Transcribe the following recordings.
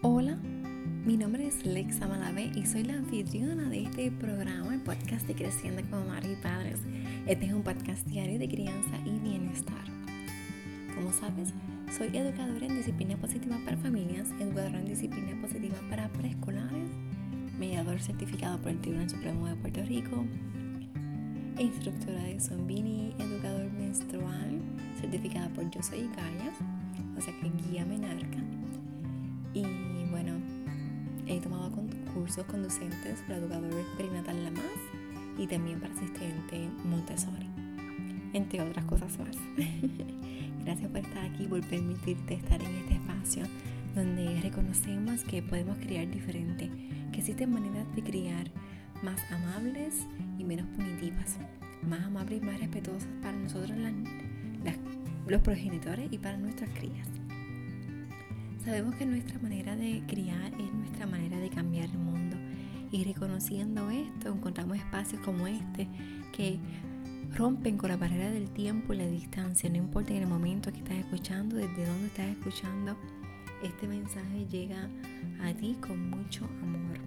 Hola, mi nombre es Lexa Malavé y soy la anfitriona de este programa, el podcast de Creciendo como Madres y Padres. Este es un podcast diario de crianza y bienestar. Como sabes, soy educadora en disciplina positiva para familias, educadora en disciplina positiva para preescolares, mediador certificado por el Tribunal Supremo de Puerto Rico, instructora de Zombini, educador menstrual, certificada por Yo Soy Gaia, o sea que guía menarca. Y bueno, he tomado cursos conducentes para educador perinatal La Más y también para asistente Montessori, entre otras cosas más. Gracias por estar aquí, por permitirte estar en este espacio donde reconocemos que podemos criar diferente, que existen maneras de criar más amables y menos punitivas, más amables y más respetuosas para nosotros los progenitores y para nuestras crías. Sabemos que nuestra manera de criar es nuestra manera de cambiar el mundo y reconociendo esto encontramos espacios como este que rompen con la barrera del tiempo y la distancia, no importa en el momento que estás escuchando, desde dónde estás escuchando, este mensaje llega a ti con mucho amor.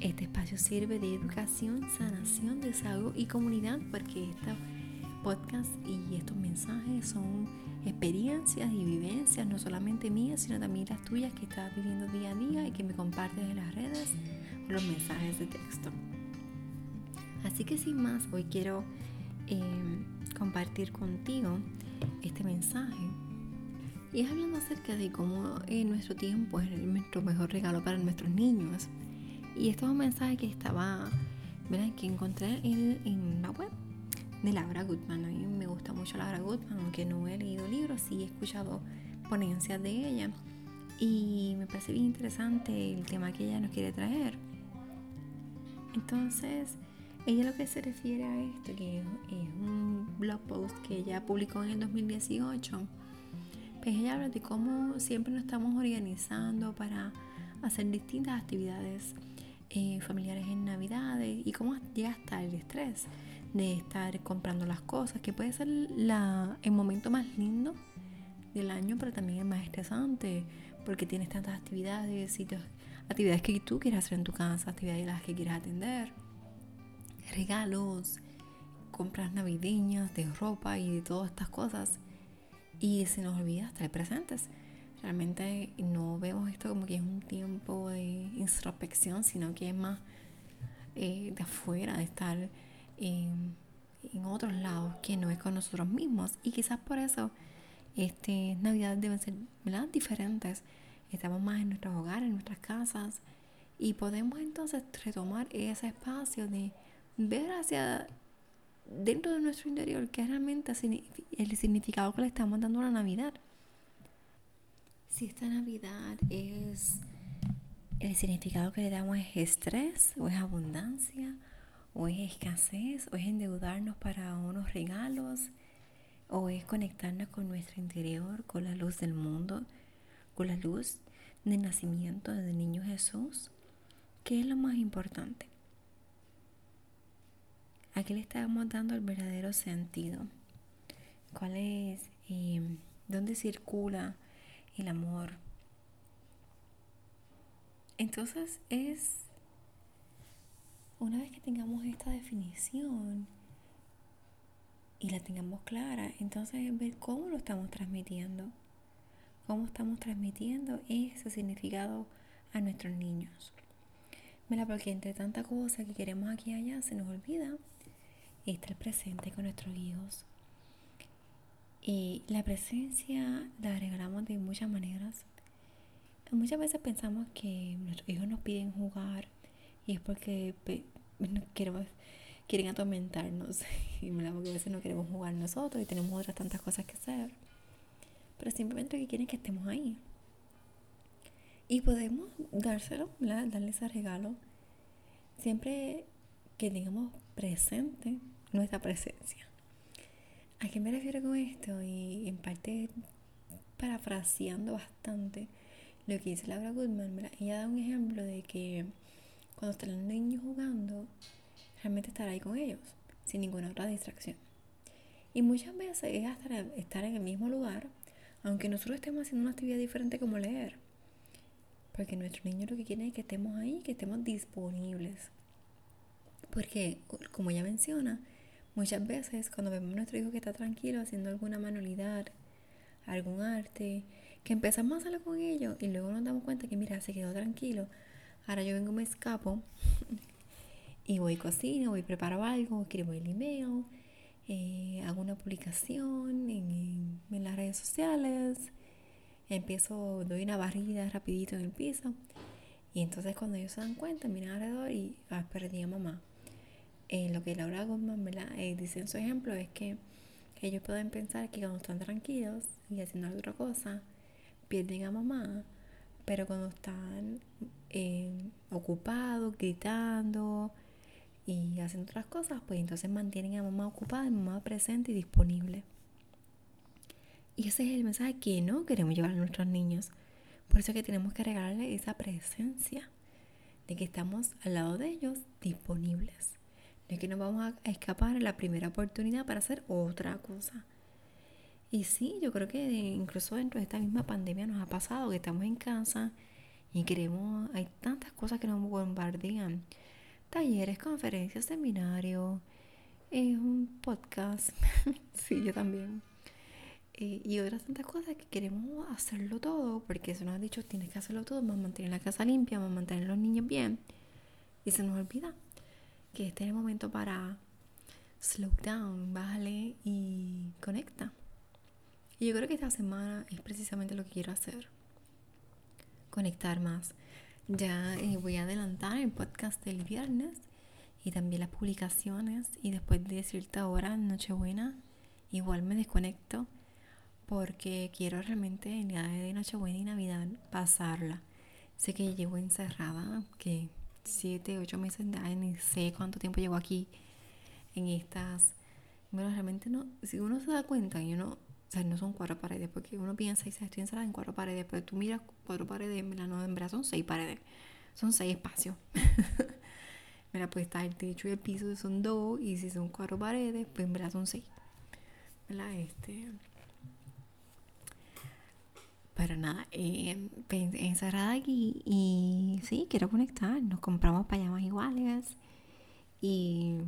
Este espacio sirve de educación, sanación, desahogo y comunidad porque estos podcasts y estos mensajes son experiencias y vivencias, no solamente mías, sino también las tuyas que estás viviendo día a día y que me compartes en las redes los mensajes de texto. Así que sin más, hoy quiero em, compartir contigo este mensaje. Y es hablando acerca de cómo en nuestro tiempo es nuestro mejor regalo para nuestros niños. Y esto es un mensaje que estaba, ¿verdad? Que encontré en, la web de Laura Goodman. A mí me gusta mucho Laura Goodman, aunque no he leído libros, sí he escuchado ponencias de ella. Y me parece bien interesante el tema que ella nos quiere traer. Entonces, ella lo que se refiere a esto, que es un blog post que ella publicó en el 2018, pues ella habla de cómo siempre nos estamos organizando para hacer distintas actividades eh, familiares en Navidades y cómo llega hasta el estrés de estar comprando las cosas, que puede ser la, el momento más lindo del año, pero también el más estresante, porque tienes tantas actividades, sitios, actividades que tú quieras hacer en tu casa, actividades las que quieras atender, regalos, compras navideñas de ropa y de todas estas cosas. Y se nos olvida estar presentes. Realmente no vemos esto como que es un tiempo de introspección, sino que es más eh, de afuera, de estar en, otros lados que no es con nosotros mismos. Y quizás por eso este, Navidad deben ser diferentes. Estamos más en nuestros hogares, en nuestras casas. Y podemos entonces retomar ese espacio de ver hacia dentro de nuestro interior qué es realmente el significado que le estamos dando a la Navidad si esta Navidad es el significado que le damos es estrés o es abundancia o es escasez o es endeudarnos para unos regalos o es conectarnos con nuestro interior, con la luz del mundo, con la luz del nacimiento del niño Jesús, ¿qué es lo más importante? ¿A qué le estamos dando el verdadero sentido? ¿Cuál es? Eh, ¿Dónde circula? el amor. Entonces es, una vez que tengamos esta definición y la tengamos clara, entonces es ver cómo lo estamos transmitiendo, cómo estamos transmitiendo ese significado a nuestros niños. Mira, porque entre tanta cosa que queremos aquí y allá se nos olvida estar presente con nuestros hijos, y la presencia la regalamos de muchas maneras. Muchas veces pensamos que nuestros hijos nos piden jugar y es porque queremos, quieren atormentarnos. Y a veces no queremos jugar nosotros y tenemos otras tantas cosas que hacer. Pero simplemente que quieren que estemos ahí. Y podemos dárselo, darle ese regalo siempre que tengamos presente nuestra presencia. ¿A qué me refiero con esto? Y en parte parafraseando bastante lo que dice Laura Goodman, ella da un ejemplo de que cuando están los niños jugando, realmente estar ahí con ellos, sin ninguna otra distracción. Y muchas veces es hasta estar en el mismo lugar, Aunque nosotros estemos haciendo una actividad diferente como leer. Porque nuestro niño lo que quiere es que estemos ahí, que estemos disponibles. Porque, como ya menciona, muchas veces cuando vemos a nuestro hijo que está tranquilo haciendo alguna manualidad, algún arte, que empezamos a hacerlo con ellos y luego nos damos cuenta que, mira, se quedó tranquilo. Ahora yo vengo, me escapo y voy cocino, voy preparo algo, escribo el email, eh, hago una publicación en, las redes sociales, empiezo, doy una barrida rapidito en el piso y entonces cuando ellos se dan cuenta, miran alrededor y ah, perdí a mamá. Eh, lo que Laura Goldman eh, dice en su ejemplo es que ellos pueden pensar que cuando están tranquilos y haciendo otra cosa, pierden a mamá, pero cuando están eh, ocupados, gritando y haciendo otras cosas, pues entonces mantienen a mamá ocupada, a mamá presente y disponible. Y ese es el mensaje que no queremos llevar a nuestros niños. Por eso es que tenemos que regalarle esa presencia de que estamos al lado de ellos disponibles es que nos vamos a escapar en la primera oportunidad para hacer otra cosa. Y sí, yo creo que incluso dentro de esta misma pandemia nos ha pasado que estamos en casa y queremos, hay tantas cosas que nos bombardean. Talleres, conferencias, seminarios, eh, un podcast, sí, yo también. Eh, y otras tantas cosas que queremos hacerlo todo, porque se nos ha dicho, tienes que hacerlo todo, vamos a mantener la casa limpia, vamos a mantener a los niños bien. Y se nos olvida que este es el momento para slow down, bájale y conecta. Y yo creo que esta semana es precisamente lo que quiero hacer. Conectar más. Ya eh, voy a adelantar el podcast del viernes y también las publicaciones. Y después de cierta hora, Nochebuena, igual me desconecto porque quiero realmente en día de Nochebuena y Navidad pasarla. Sé que llevo encerrada, que siete, ocho meses de año, ni sé cuánto tiempo llevo aquí en estas. Bueno, realmente no, si uno se da cuenta y uno, o sea, no son cuatro paredes, porque uno piensa y se estoy encerrada en cuatro paredes, pero tú miras cuatro paredes, mira, no, en verdad son seis paredes, son seis espacios. mira, pues está el techo y el piso, son dos, y si son cuatro paredes, pues en verdad son seis. ¿Verdad? Este pero nada, eh, encerrada aquí y sí, quiero conectar. Nos compramos payamas iguales y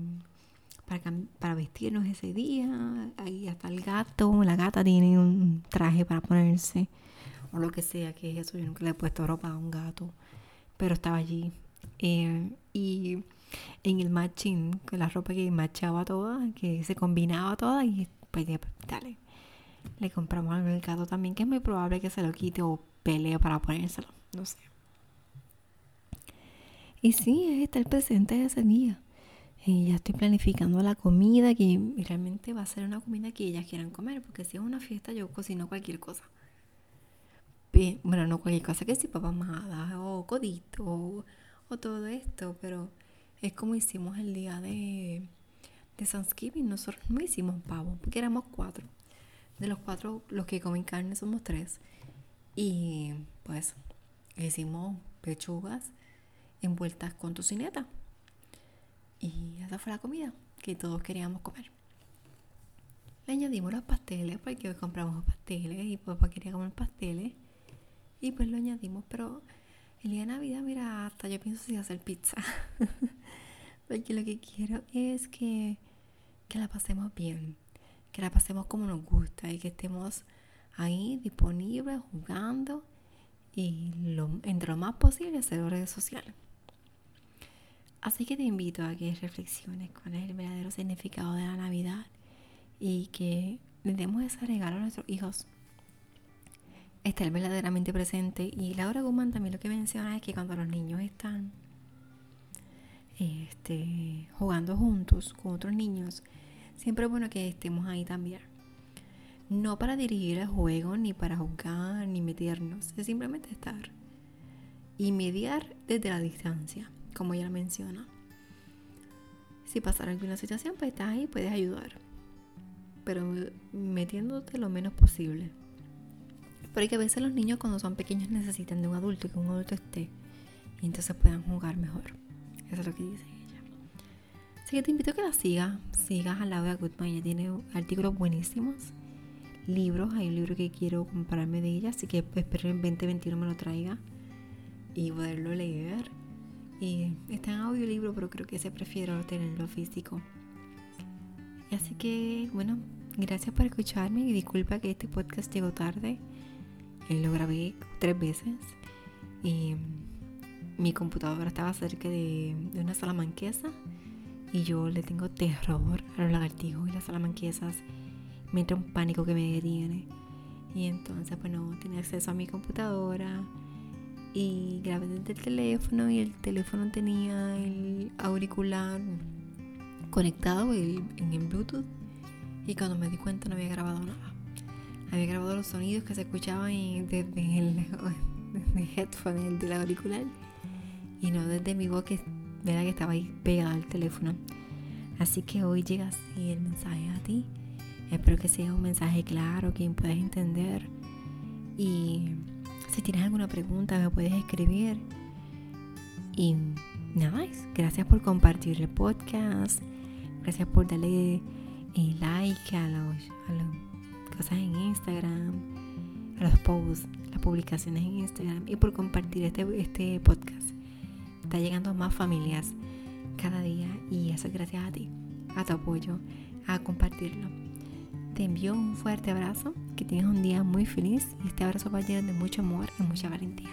para, vestirnos ese día. Ahí hasta el gato, la gata tiene un traje para ponerse o lo que sea que es eso. Yo nunca le he puesto ropa a un gato, pero estaba allí. Eh, y en el matching, con la ropa que machaba toda, que se combinaba toda y pues dale le compramos al mercado también, que es muy probable que se lo quite o pelee para ponérselo. No sé. Y sí, es estar presente ese día. Y ya estoy planificando la comida, que realmente va a ser una comida que ellas quieran comer, porque si es una fiesta yo cocino cualquier cosa. bueno, no cualquier cosa, que si papas majadas o codito o, o, todo esto, pero es como hicimos el día de, de Thanksgiving. Nosotros no hicimos pavo, porque éramos cuatro de los cuatro, los que comen carne somos tres. Y pues hicimos pechugas envueltas con tocineta. Y esa fue la comida que todos queríamos comer. Le añadimos los pasteles porque hoy compramos pasteles y papá quería comer pasteles. Y pues lo añadimos, pero el día de Navidad, mira, hasta yo pienso si hacer pizza. porque lo que quiero es que, que la pasemos bien que la pasemos como nos gusta y que estemos ahí disponibles, jugando y lo, entre lo más posible hacer redes sociales. Así que te invito a que reflexiones con el verdadero significado de la Navidad y que le demos ese regalo a nuestros hijos. Estar verdaderamente presente. Y Laura Guzmán también lo que menciona es que cuando los niños están este, jugando juntos con otros niños, siempre es bueno que estemos ahí también. No para dirigir el juego, ni para jugar, ni meternos, es simplemente estar. Y mediar desde la distancia, como ella menciona. Si pasara alguna situación, pues estás ahí, puedes ayudar. Pero metiéndote lo menos posible. Porque a veces los niños cuando son pequeños necesitan de un adulto, que un adulto esté. Y entonces puedan jugar mejor. Eso es lo que dice que te invito a que la sigas, sigas lado de Goodman, ella tiene artículos buenísimos. libros. Hay un libro que quiero comprarme de ella, así que espero en 2021 me lo traiga y poderlo leer. Y está en audiolibro, pero creo que se prefiero tenerlo físico. Así que, bueno, gracias por escucharme y disculpa que este podcast llegó tarde. Eh, lo grabé tres veces y mi computadora estaba cerca de, de una salamanquesa y yo le tengo terror a los lagartijos y las salamanquesas. Me entra un pánico que me detiene. Y entonces, pues no tenía acceso a mi computadora. Y grabé desde el teléfono y el teléfono tenía el auricular conectado en el Bluetooth. Y cuando me di cuenta no había grabado nada. Había grabado los sonidos que se escuchaban desde el, desde el headphone del auricular. Y no desde mi voz que Verá que estaba ahí pegada al teléfono. Así que hoy llega así el mensaje a ti. Espero que sea un mensaje claro, que puedas entender. Y si tienes alguna pregunta, me puedes escribir. Y nada más, gracias por compartir el podcast. Gracias por darle eh, like a, las cosas en Instagram, a los posts, las publicaciones en Instagram y por compartir este, este podcast está llegando a más familias cada día y eso es gracias a ti, a tu apoyo, a compartirlo. Te envío un fuerte abrazo, que tengas un día muy feliz y este abrazo va lleno de mucho amor y mucha valentía.